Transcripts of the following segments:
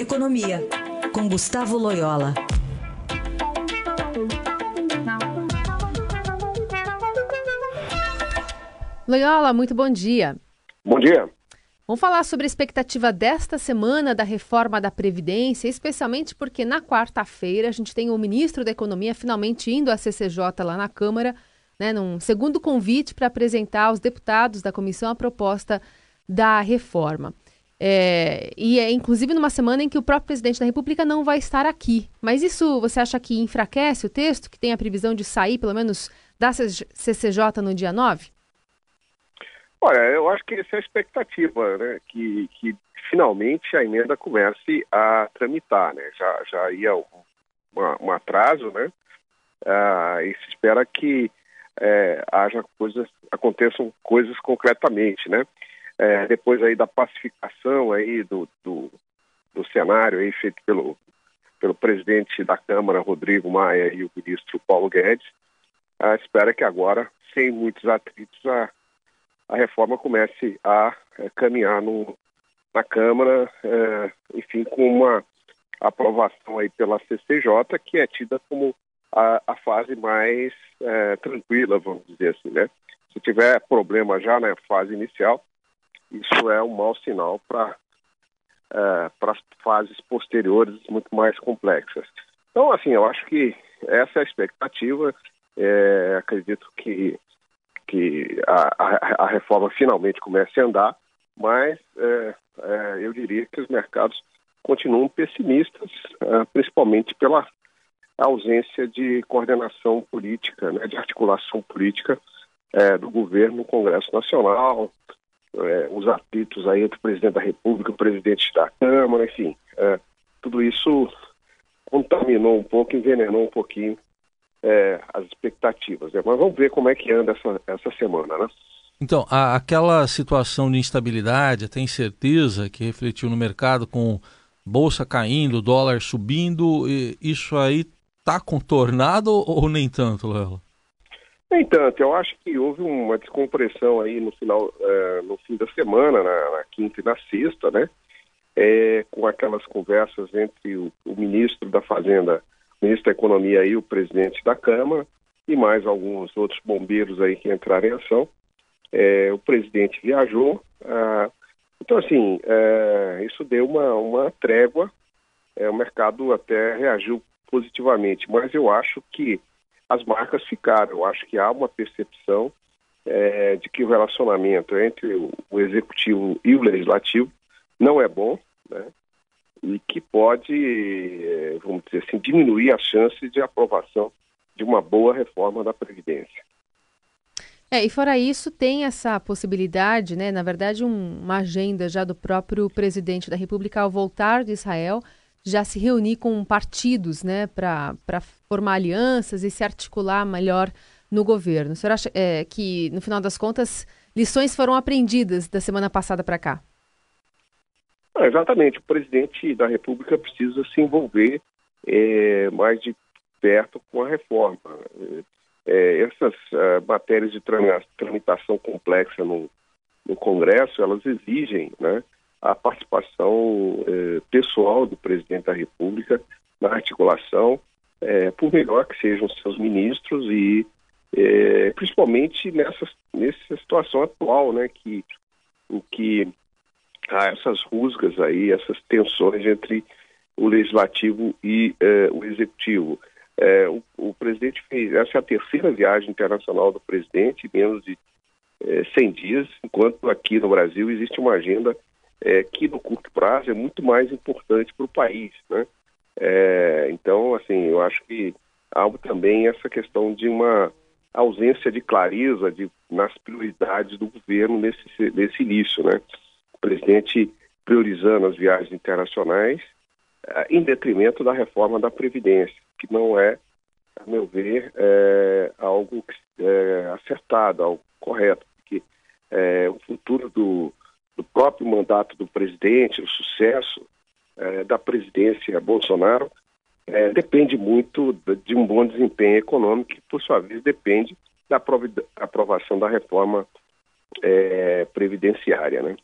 Economia, com Gustavo Loyola. Loyola, muito bom dia. Bom dia. Vamos falar sobre a expectativa desta semana da reforma da Previdência, especialmente porque na quarta-feira a gente tem o ministro da Economia finalmente indo à CCJ lá na Câmara, né, num segundo convite para apresentar aos deputados da comissão a proposta da reforma. É, e é inclusive numa semana em que o próprio presidente da República não vai estar aqui. Mas isso você acha que enfraquece o texto, que tem a previsão de sair, pelo menos, da CCJ no dia 9? Olha, eu acho que essa é a expectativa, né? Que, que finalmente a emenda comece a tramitar, né? Já, já ia um, um atraso, né? Ah, e se espera que é, haja coisas, aconteçam coisas concretamente, né? É, depois aí da pacificação aí do, do, do, cenário aí feito pelo, pelo presidente da Câmara, Rodrigo Maia, e o ministro Paulo Guedes, a espera que agora, sem muitos atritos, a, a reforma comece a é, caminhar no, na Câmara, é, enfim, com uma aprovação aí pela CCJ, que é tida como a, a fase mais é, tranquila, vamos dizer assim, né? Se tiver problema já na fase inicial, isso é um mau sinal para é, para as fases posteriores muito mais complexas. Então, assim, eu acho que essa é a expectativa. É, acredito que, que a, a, a, reforma finalmente comece a andar, mas é, é, eu diria que os mercados continuam pessimistas, é, principalmente pela ausência de coordenação política, né, de articulação política é, do governo no Congresso Nacional, é, os atritos aí entre o presidente da República, o presidente da Câmara, enfim, é, tudo isso contaminou um pouco, envenenou um pouquinho é, as expectativas. Né? Mas vamos ver como é que anda essa, essa semana, né? Então, a, aquela situação de instabilidade, até incerteza que refletiu no mercado com bolsa caindo, dólar subindo, isso aí está contornado ou nem tanto, Léo? Nem tanto, eu acho que houve uma descompressão aí no final, é, no fim da semana, na, na, quinta e na sexta, né? É, com aquelas conversas entre o, o, ministro da Fazenda, o ministro da Economia e o presidente da Câmara, e mais alguns outros bombeiros aí que entraram em ação. É, o presidente viajou. Então, assim, é, isso deu uma, uma trégua. É, o mercado até reagiu positivamente, mas eu acho que as marcas ficaram. Eu acho que há uma percepção é, de que o relacionamento entre o, executivo e o legislativo não é bom, né? E que pode, é, vamos dizer assim, diminuir as chances de aprovação de uma boa reforma da Previdência. É, e fora isso, tem essa possibilidade, né? Na verdade, um, uma agenda já do próprio presidente da República ao voltar de Israel já se reunir com partidos né, para formar alianças e se articular melhor no governo. O senhor acha é, que, no final das contas, lições foram aprendidas da semana passada para cá? Ah, exatamente. O presidente da República precisa se envolver é, mais de perto com a reforma. É, essas uh, matérias de tramitação complexa no, no Congresso, elas exigem né, a participação eh, pessoal do presidente da República na articulação, eh, por melhor que sejam seus ministros e eh, principalmente nessa, nessa situação atual, né, que, em que há essas rusgas aí, essas tensões entre o legislativo e o executivo. O, o, presidente fez, essa é a terceira viagem internacional do presidente, menos de 100 dias, enquanto aqui no Brasil existe uma agenda é, que no curto prazo é muito mais importante para o país, né? É, então, assim, eu acho que há também essa questão de uma ausência de clareza de, nas prioridades do governo nesse, nesse início, né? O presidente priorizando as viagens internacionais é, em detrimento da reforma da Previdência, que não é, a meu ver, é, algo é, acertado, algo correto, porque é, o futuro do próprio mandato do presidente, o sucesso é, da presidência Bolsonaro, é, depende muito de um bom desempenho econômico, que, por sua vez, depende da aprovação da reforma é, previdenciária. Né?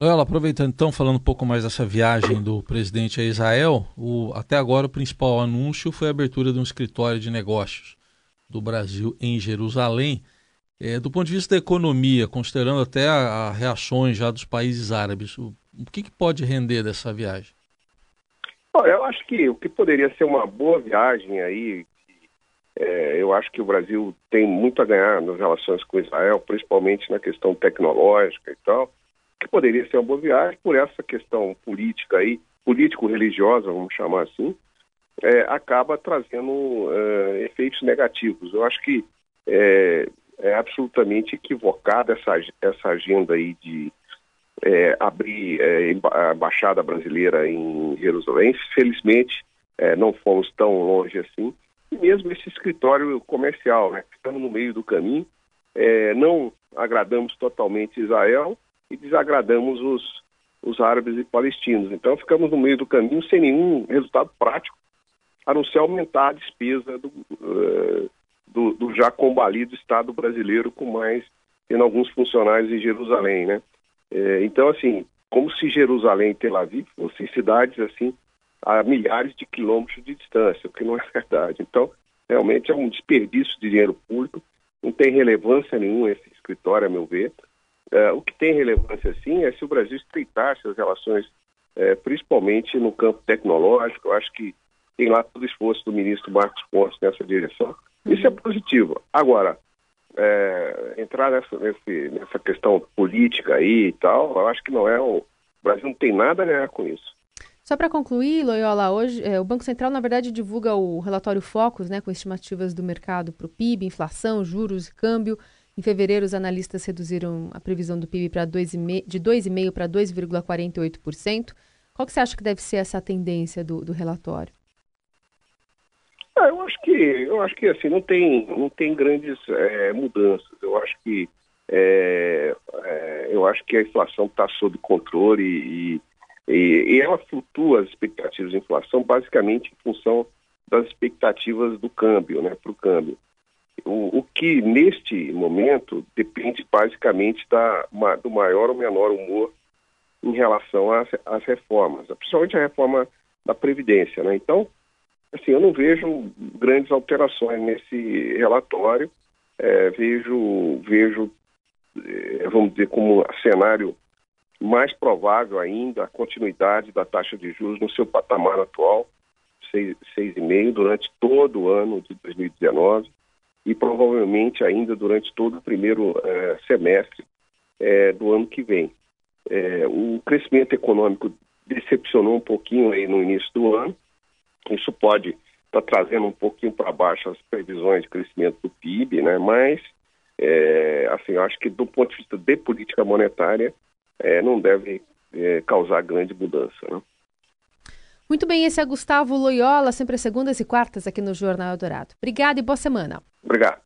Olha, aproveitando então, falando um pouco mais dessa viagem do presidente a Israel, o, até agora o principal anúncio foi a abertura de um escritório de negócios do Brasil em Jerusalém. É, do ponto de vista da economia, considerando até as reações já dos países árabes, o, o que, que, pode render dessa viagem? Olha, eu acho que o que poderia ser uma boa viagem aí, é, eu acho que o Brasil tem muito a ganhar nas relações com Israel, principalmente na questão tecnológica e tal, que poderia ser uma boa viagem por essa questão política aí, político-religiosa, vamos chamar assim, é, acaba trazendo é, efeitos negativos. Eu acho que é, é absolutamente equivocada essa, essa agenda aí de é, abrir é, a Embaixada Brasileira em Jerusalém. Felizmente, é, não fomos tão longe assim. E mesmo esse escritório comercial, né? Estamos no meio do caminho, é, não agradamos totalmente Israel e desagradamos os, os árabes e palestinos. Então, ficamos no meio do caminho sem nenhum resultado prático, a não ser aumentar a despesa do, uh, do, do já combalido Estado brasileiro com mais, tendo alguns funcionários em Jerusalém, né? É, então, assim, como se Jerusalém e Tel Aviv fossem cidades, assim, a milhares de quilômetros de distância, o que não é verdade. Então, realmente é um desperdício de dinheiro público, não tem relevância nenhuma esse escritório, a meu ver. É, o que tem relevância, sim, é se o Brasil estreitar as relações, é, principalmente no campo tecnológico. Eu acho que tem lá todo o esforço do ministro Marcos Pontes nessa direção. Isso é positivo. Agora, é, entrar nessa, nesse, nessa questão política aí e tal, eu acho que não é o, Brasil não tem nada a ganhar com isso. Só para concluir, Loyola, hoje é, o Banco Central, na verdade, divulga o relatório Focus, né, com estimativas do mercado para o PIB, inflação, juros e câmbio. Em fevereiro, os analistas reduziram a previsão do PIB para 2,5, de 2,5% para 2,48%. Qual que você acha que deve ser essa tendência do, do relatório? Ah, eu acho que eu acho que assim não tem não tem grandes é, mudanças. Eu acho que é, é, eu acho que a inflação está sob controle e, e, e, ela flutua as expectativas de inflação basicamente em função das expectativas do câmbio, né, para o câmbio. O, que neste momento depende basicamente da, do maior ou menor humor em relação às, às reformas, principalmente a reforma da Previdência. Né? Então, assim, eu não vejo grandes alterações nesse relatório. É, vejo, vejo é, vamos dizer, como cenário mais provável ainda a continuidade da taxa de juros no seu patamar atual, 6,5%, durante todo o ano de 2019 e provavelmente ainda durante todo o primeiro é, semestre é, do ano que vem. O crescimento econômico decepcionou um pouquinho aí no início do ano, isso pode estar tá trazendo um pouquinho para baixo as previsões de crescimento do PIB, né? Mas, é, assim, eu acho que do ponto de vista de política monetária, é, não deve é, causar grande mudança, né? Muito bem, esse é Gustavo Loyola, sempre às segundas e quartas aqui no Jornal Dourado. Obrigada e boa semana. Obrigado.